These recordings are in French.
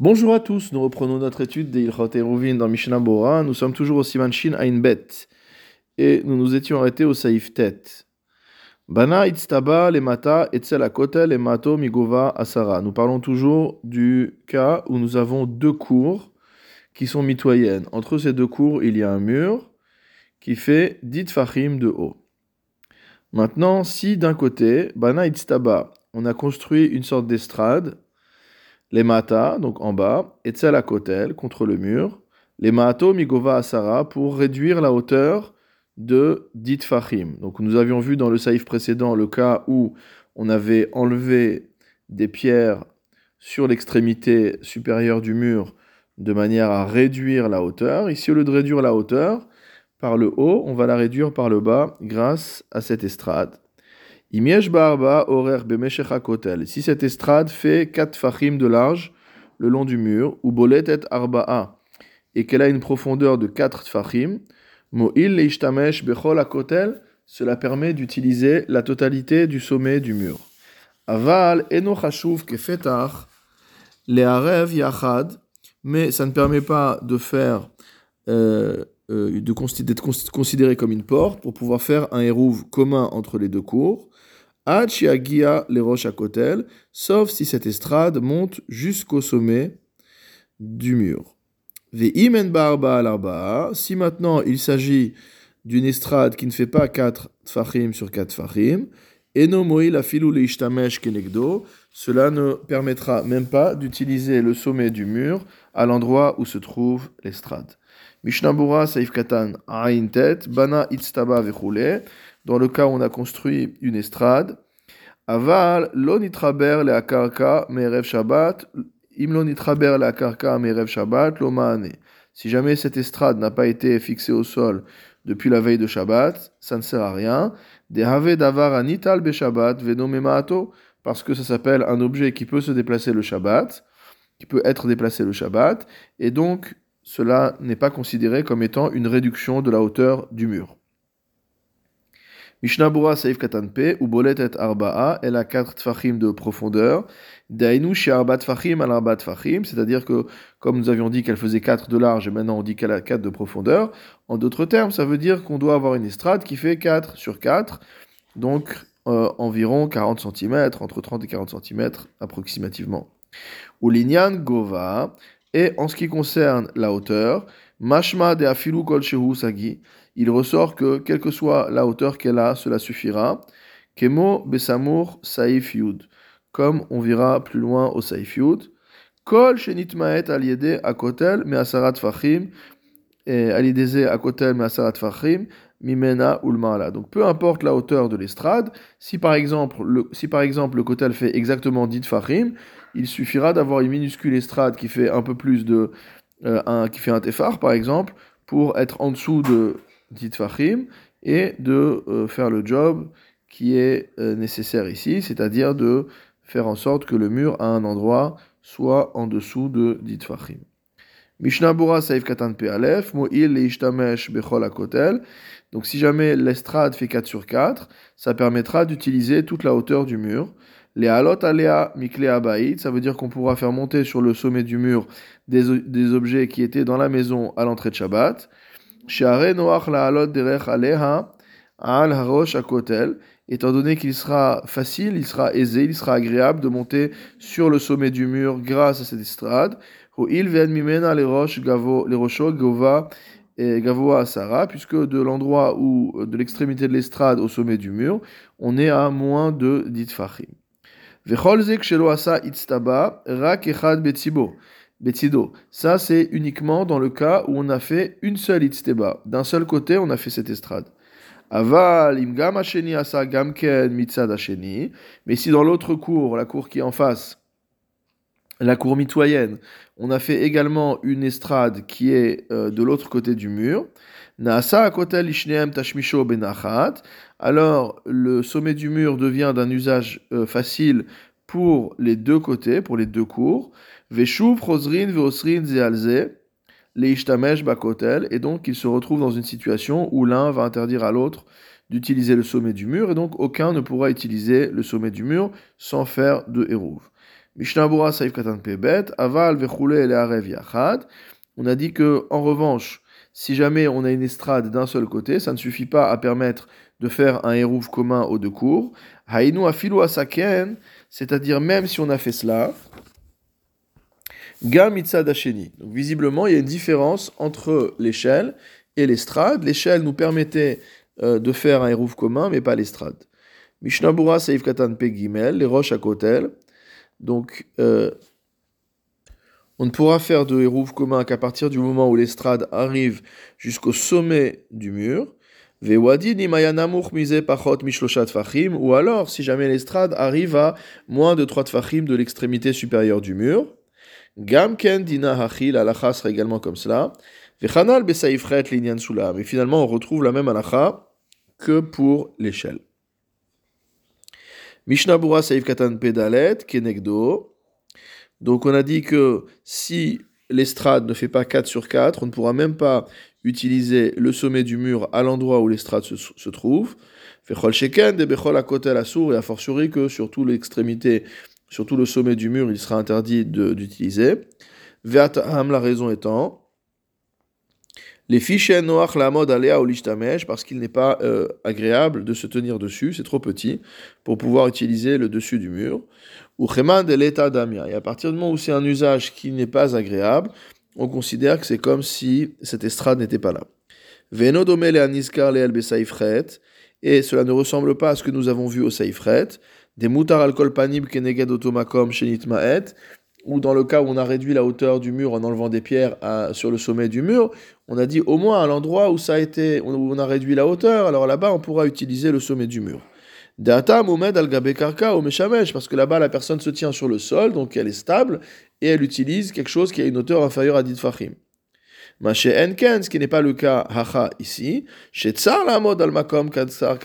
Bonjour à tous, nous reprenons notre étude des Ilchot dans Mishnah Bora. Nous sommes toujours au Siman Shin Ain Bet et nous nous étions arrêtés au Saïf Tet. Bana itztaba le mata etzel akotel et mato migova asara. Nous parlons toujours du cas où nous avons deux cours qui sont mitoyennes. Entre ces deux cours, il y a un mur qui fait dit fachim de haut. Maintenant, si d'un côté, Bana itztaba, on a construit une sorte d'estrade, les mata, donc en bas, et tsel contre le mur, les mato migova asara, pour réduire la hauteur de dit fachim. Donc nous avions vu dans le saïf précédent le cas où on avait enlevé des pierres sur l'extrémité supérieure du mur de manière à réduire la hauteur. Ici, au lieu de réduire la hauteur par le haut, on va la réduire par le bas grâce à cette estrade. Si cette estrade fait 4 fachim de large le long du mur, ou bolet et arba'a, et qu'elle a une profondeur de 4 fachim, mo'il bechol kotel, cela permet d'utiliser la totalité du sommet du mur. Aval eno chashuv kefetar, le'arev yachad, mais ça ne permet pas de faire euh, euh, d'être considéré comme une porte pour pouvoir faire un hérouve commun entre les deux cours. Achiagia les roches à kotel, sauf si cette estrade monte jusqu'au sommet du mur. Ve'imen barba al si maintenant il s'agit d'une estrade qui ne fait pas 4 tfachim sur 4 tfachim, eno la filou kenegdo, cela ne permettra même pas d'utiliser le sommet du mur à l'endroit où se trouve l'estrade. Mishnabura Saif Katan Ain Tet, Bana Itztaba Vechule, dans le cas où on a construit une estrade. Aval, lo nitraber le akarka merev Shabbat, im lo nitraber le akarka merev Shabbat, lo maane. Si jamais cette estrade n'a pas été fixée au sol depuis la veille de Shabbat, ça ne sert à rien. De have davar anital be Shabbat venomemaato, parce que ça s'appelle un objet qui peut se déplacer le Shabbat, qui peut être déplacé le Shabbat, et donc cela n'est pas considéré comme étant une réduction de la hauteur du mur. Mishnabura Saif Katanpe, ou Bolet et Arba'a, elle a 4 tfachim de profondeur. Dainu chez Arba tfachim al Arba tfachim, c'est-à-dire que, comme nous avions dit qu'elle faisait 4 de large et maintenant on dit qu'elle a 4 de profondeur, en d'autres termes, ça veut dire qu'on doit avoir une estrade qui fait 4 sur 4, donc euh, environ 40 cm, entre 30 et 40 cm approximativement. Ou Linyan Gova, et en ce qui concerne la hauteur, Mashma de Afilu Kol Sagi, il ressort que, quelle que soit la hauteur qu'elle a, cela suffira. Kemo Besamur Saif Yud, comme on verra plus loin au Saif Yud. Kol Shenitmaet Aliede Akotel Measarat Fachim, Alideze Akotel Measarat Fachim, Mimena Ulmala. Donc peu importe la hauteur de l'estrade, si par exemple le, kotel fait exactement 10 Fachim, il suffira d'avoir une minuscule estrade qui fait un peu plus de euh, qui fait un tefar par exemple pour être en dessous de dit fachim et de euh, faire le job qui est euh, nécessaire ici, c'est-à-dire de faire en sorte que le mur à un endroit soit en dessous de dit fachim. Mishnah Bura Saif Katan Pe'alef, Mo'il Leishtamesh Bechol Akotel. Donc si jamais l'estrade fait 4 sur 4, ça permettra d'utiliser toute la hauteur du mur. Les halot alea miklea ça veut dire qu'on pourra faire monter sur le sommet du mur des objets qui étaient dans la maison à l'entrée de Shabbat. Share noach la halot derech aleha al harosh akotel. Étant donné qu'il sera facile, il sera aisé, il sera agréable de monter sur le sommet du mur grâce à cette estrade. Il ven mimena les roches gavo, les rochos gova et Gavoa Asara, puisque de l'endroit où, de l'extrémité de l'estrade au sommet du mur, on est à moins de 10 fachim. Ça, c'est uniquement dans le cas où on a fait une seule itzteba. D'un seul côté, on a fait cette estrade. Aval imgam asa gamken mitzad Mais si dans l'autre cour, la cour qui est en face, la cour mitoyenne, on a fait également une estrade qui est euh, de l'autre côté du mur. Naasa kotel ishneem tashmisho benachat alors le sommet du mur devient d'un usage euh, facile pour les deux côtés, pour les deux cours. Veshuv, Rosrin, Veosrin, Zealze, Leishtamesh, Bakotel, et donc il se retrouve dans une situation où l'un va interdire à l'autre d'utiliser le sommet du mur, et donc aucun ne pourra utiliser le sommet du mur sans faire de hérouve. Mishnabura Saif Katan Pebet, Aval Vechule Le Yachad. On a dit que, en revanche, si jamais on a une estrade d'un seul côté, ça ne suffit pas à permettre de faire un hérouf commun aux deux cours. Haïnu Afilu Asaken, c'est-à-dire même si on a fait cela, Gam Dasheni. Donc visiblement, il y a une différence entre l'échelle et l'estrade. L'échelle nous permettait euh, de faire un hérouf commun, mais pas l'estrade. Mishnabura Saif Katan Pegimel, les roches à Kotel. Donc, euh, on ne pourra faire de hérouf commun qu'à partir du moment où l'estrade arrive jusqu'au sommet du mur. Ou alors, si jamais l'estrade arrive à moins de 3 tfachim de l'extrémité supérieure du mur. Gamken dina hachil, alacha sera également comme cela. Vechanal besaifret linyan sula. Mais finalement, on retrouve la même alacha que pour l'échelle. Mishnabura Saif Katan Pedalet, Kenegdo. Donc on a dit que si l'estrade ne fait pas 4 sur 4, on ne pourra même pas utiliser le sommet du mur à l'endroit où l'estrade se, trouve. Fechol Sheken, de Bechol Akotel Assour, et a fortiori que sur toute l'extrémité, surtout le sommet du mur, il sera interdit d'utiliser. La raison étant, les fiches noach la mode aléa ou l'ishtamesh parce qu'il n'est pas euh, agréable de se tenir dessus, c'est trop petit pour pouvoir utiliser le dessus du mur. Ou de l'état damia. Et à partir du moment où c'est un usage qui n'est pas agréable, on considère que c'est comme si cette estrade n'était pas là. Veno domele aniskar le et cela ne ressemble pas à ce que nous avons vu au saifret. Des mutar alcool panib keneged otomakom shenit maet ou dans le cas où on a réduit la hauteur du mur en enlevant des pierres sur le sommet du mur, on a dit au moins à l'endroit où ça a été, on a réduit la hauteur, alors là-bas on pourra utiliser le sommet du mur. Data Mohamed al Karka au parce que là-bas la personne se tient sur le sol, donc elle est stable, et elle utilise quelque chose qui a une hauteur inférieure à 10 fachim. Maché Enken, ce qui n'est pas le cas hacha ici, chez Tsar la mode al Makom Kadsar.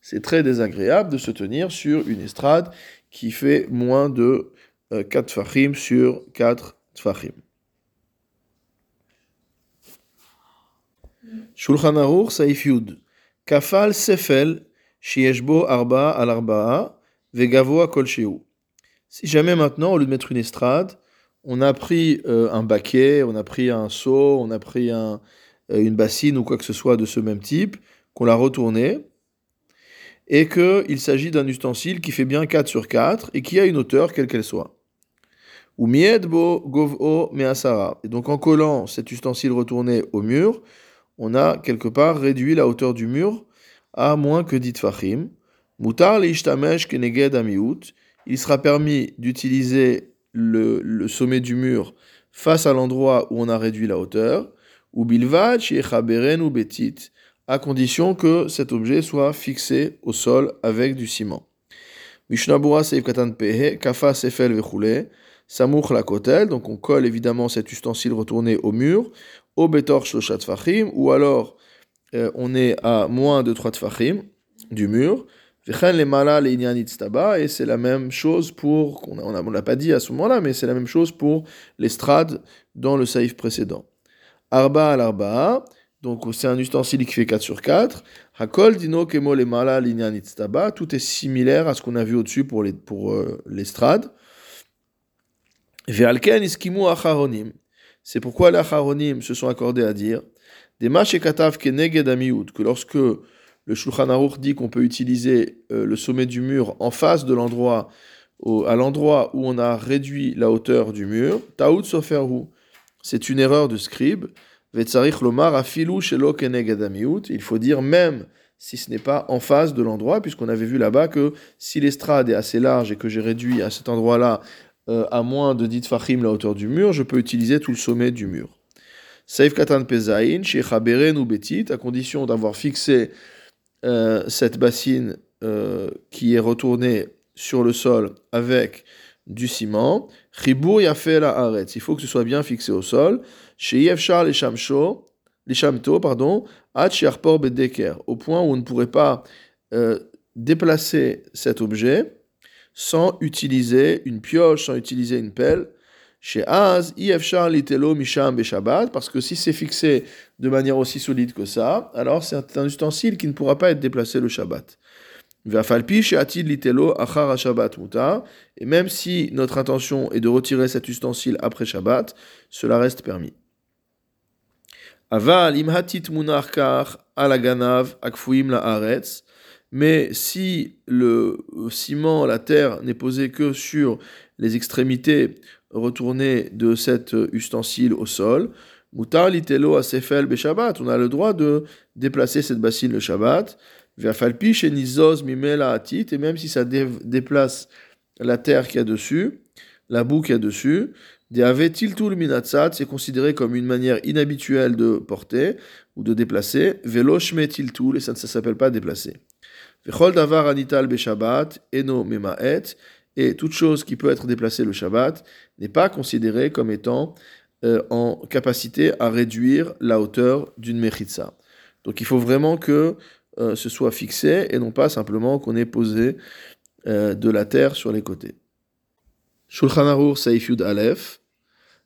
C'est très désagréable de se tenir sur une estrade qui fait moins de 4 euh, tfachim sur 4 tfachim. Shulchan Aruch. Kafal Sefel Arba al Arba'a Vegavoa Kol Si jamais maintenant, au lieu de mettre une estrade, on a pris euh, un baquet, on a pris un seau, on a pris euh, une bassine ou quoi que ce soit de ce même type, qu'on l'a retourné, et qu'il s'agit d'un ustensile qui fait bien 4 sur 4 et qui a une hauteur quelle qu'elle soit. Ou miedbo gov'o measara. Et donc en collant cet ustensile retourné au mur, on a quelque part réduit la hauteur du mur à moins que dit fachim. Mutar ishtamesh keneged amiut. Il sera permis d'utiliser le, sommet du mur face à l'endroit où on a réduit la hauteur. Ou betit. À condition que cet objet soit fixé au sol avec du ciment. Mishnabura seif katan pehe, kafa sefel vechule. Samour la kotel, donc on colle évidemment cet ustensile retourné au mur, au betor shloshat fachim, ou alors euh, on est à moins de 3 tfachim du mur. les mala et c'est la même chose pour, on ne l'a pas dit à ce moment-là, mais c'est la même chose pour l'estrade dans le saïf précédent. Arba al arba, donc c'est un ustensile qui fait 4 sur 4. Hakol dino kemo le tout est similaire à ce qu'on a vu au-dessus pour euh, l'estrade. C'est pourquoi les acharonim se sont accordés à dire que lorsque le Shulchan Aruch dit qu'on peut utiliser euh, le sommet du mur en face de l'endroit, à l'endroit où on a réduit la hauteur du mur, c'est une erreur de scribe. Il faut dire même si ce n'est pas en face de l'endroit, puisqu'on avait vu là-bas que si l'estrade est assez large et que j'ai réduit à cet endroit-là euh, à moins de 10 fachim la hauteur du mur, je peux utiliser tout le sommet du mur. Saif katan pezain, ou betit, à condition d'avoir fixé euh, cette bassine euh, qui est retournée sur le sol avec du ciment. Chibur yafel haaretz, il faut que ce soit bien fixé au sol. Pardon, au point où on ne pourrait pas déplacer cet objet sans utiliser une pioche, sans utiliser une pelle. Chez Az, litelo misham beshabbat, parce que si c'est fixé de manière aussi solide que ça, alors c'est un ustensile qui ne pourra pas être déplacé le Shabbat. Et même si notre intention est de retirer cet ustensile après Shabbat, cela reste permis. Aval imhatit alaganav akfuim la Mais si le ciment, la terre, n'est posé que sur les extrémités retournées de cet ustensile au sol, mutar litelo asefel be Shabbat. On a le droit de déplacer cette bassine le Shabbat. Et même si ça déplace la terre qui a dessus, la boue qui a dessus, c'est considéré comme une manière inhabituelle de porter ou de déplacer. Veloshme tiltul, et ça ne s'appelle pas déplacer. Vechol davar anital beshabbat, eno memaet, et toute chose qui peut être déplacée le Shabbat n'est pas considérée comme étant euh, en capacité à réduire la hauteur d'une mechitza. Donc il faut vraiment que euh, se soit fixé et non pas simplement qu'on ait posé euh, de la terre sur les côtés. Shulchan Aruch Saif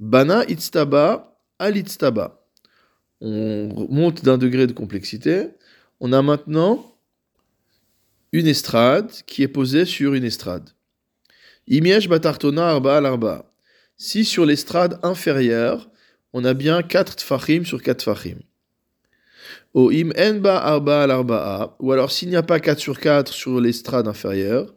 Bana Itztaba al Itztaba. On monte d'un degré de complexité. On a maintenant une estrade qui est posée sur une estrade. Imiesh Batartona Arba al Arba. Si sur l'estrade inférieure, on a bien 4 tfachim sur 4 tfachim im arba ou alors s'il n'y a pas 4 sur 4 sur l'estrade inférieure,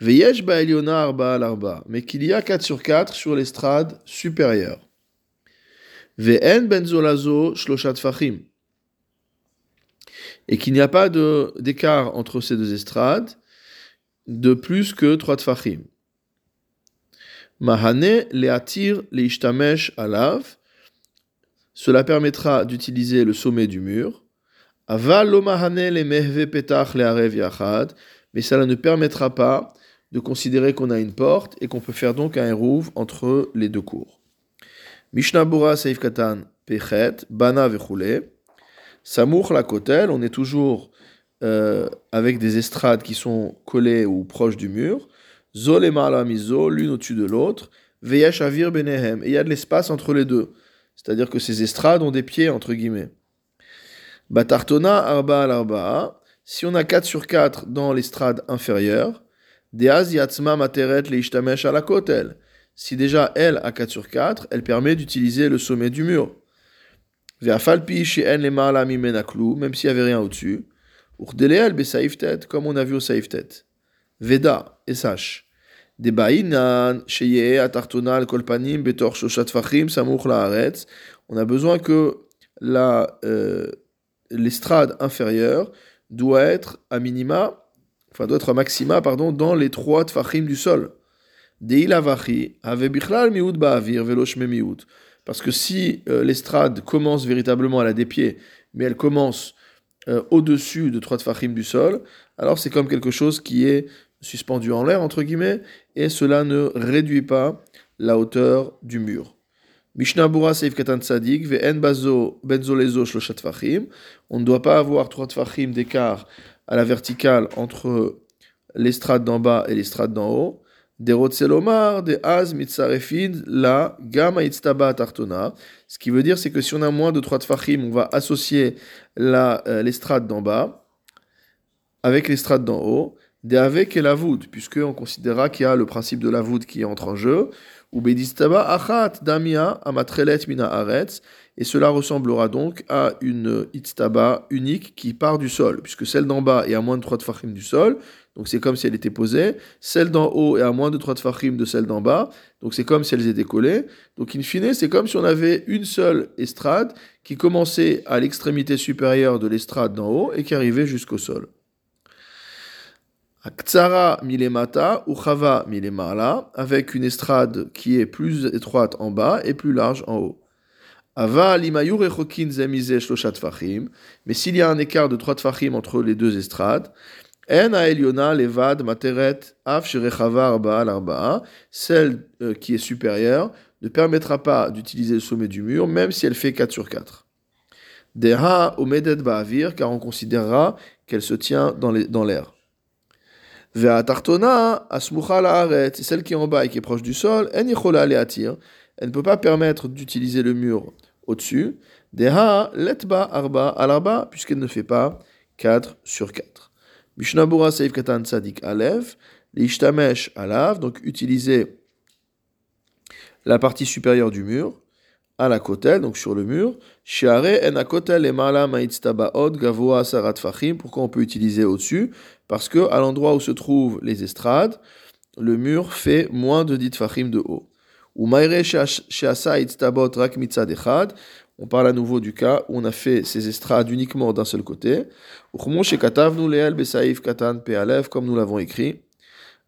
veyesh ba eliona arba arba, mais qu'il y a 4 sur 4 sur l'estrade supérieure. Ve'en benzolazo shloshat fachim. Et qu'il n'y a pas d'écart entre ces deux estrades de plus que 3 tfachim. Mahane leatir leishtamesh alav. Cela permettra d'utiliser le sommet du mur mais cela ne permettra pas de considérer qu'on a une porte et qu'on peut faire donc un rouve entre les deux cours. Mishnah Bura Seif Katan Pechet, Bana Vechule. Samour la kotel, on est toujours euh, avec des estrades qui sont collées ou proches du mur. Zolema la miso, l'une au-dessus de l'autre. Veyesh avir benehem. Et il y a de l'espace entre les deux. C'est-à-dire que ces estrades ont des pieds, entre guillemets. Batartona arba al arba. Si on a 4 sur 4 dans l'estrade inférieure, Si déjà elle a 4 sur 4, elle permet d'utiliser le sommet du mur. Même s'il n'y avait rien au-dessus. Comme on a vu au tet. Veda, et sache. Debainan sheye atartona al kolpanim betor shoshat fachim samuch laaretz. On a besoin que la... Euh, l'estrade inférieure doit être à minima, enfin doit être à maxima, pardon, dans les trois tfachim du sol. Parce que si euh, l'estrade commence véritablement à la des pieds, mais elle commence euh, au-dessus de trois tfachim du sol, alors c'est comme quelque chose qui est suspendu en l'air, entre guillemets, et cela ne réduit pas la hauteur du mur. On ne doit pas avoir trois tfachim d'écart à la verticale entre l'estrade d'en bas et l'estrade d'en haut. Des Rotzelomar, des Az Mitzarefid, la Gama Itztaba Tartona. Ce qui veut dire, c'est que si on a moins de trois tfachim, on va associer euh, l'estrade d'en bas avec l'estrade d'en haut. Avec et la voûte, puisqu'on considérera qu'il y a le principe de la voûte qui entre en jeu. Ou bedistaba achat damia amatrelet mina aretz, et cela ressemblera donc à une itstaba unique qui part du sol, puisque celle d'en bas est à moins de 3 tfachim du sol, donc c'est comme si elle était posée, celle d'en haut est à moins de 3 tfachim de celle d'en bas, donc c'est comme si elles étaient collées, donc in fine c'est comme si on avait une seule estrade qui commençait à l'extrémité supérieure de l'estrade d'en haut et qui arrivait jusqu'au sol. Ktsara milemata ou milemala, avec une estrade qui est plus étroite en bas et plus large en haut. Ava limayur echokin zemize shloshat mais s'il y a un écart de trois tfachim entre les deux estrades, en aeliona levad materet af shirechava arba al celle euh, qui est supérieure ne permettra pas d'utiliser le sommet du mur, même si elle fait 4 sur 4. Deha omedet ba'avir, car on considérera qu'elle se tient dans l'air. Ve'atartona asmucha la'aret, celle qui est en bas et qui est proche du sol, en yichola le'atir, elle ne peut pas permettre d'utiliser le mur au-dessus. Deha letba arba al arba, puisqu'elle ne fait pas 4 sur 4. Mishnabura Seif Katan Tzadik Alev, l'Ishtamesh Alav, donc utiliser la partie supérieure du mur, à la kotel, donc sur le mur. Shiare en kotel et mala ma'itztabaot gavoa sarat fachim. Pourquoi on peut utiliser au-dessus? Parce que à l'endroit où se trouvent les estrades, le mur fait moins de 10 fachim de haut. Ou maire itztabot. On parle à nouveau du cas où on a fait ces estrades uniquement d'un seul côté. Leel besaif katan pe'alev, comme nous l'avons écrit,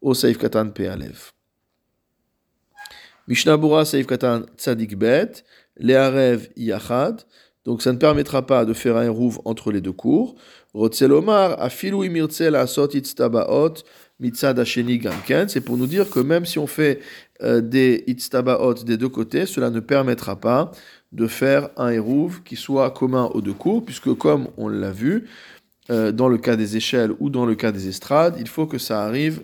au saif katan pe'alev. Mishnabura Seif Katan Tzadik Bet, Learev Yachad. Donc ça ne permettra pas de faire un rouv entre les deux cours. Rotzelomar, Afilu Imirtzel Asot Itztabaot, Mitzad Hasheni Gamken. C'est pour nous dire que même si on fait euh, des Itztabaot des deux côtés, cela ne permettra pas de faire un hérouv qui soit commun aux deux cours, puisque comme on l'a vu, euh, dans le cas des échelles ou dans le cas des estrades, il faut que ça arrive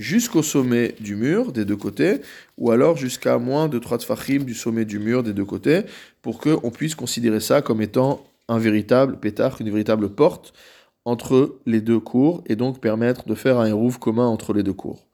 jusqu'au sommet du mur des deux côtés, ou alors jusqu'à moins de 3 tfachim du sommet du mur des deux côtés, pour qu'on puisse considérer ça comme étant un véritable pétard, une véritable porte entre les deux cours, et donc permettre de faire un hérouf commun entre les deux cours.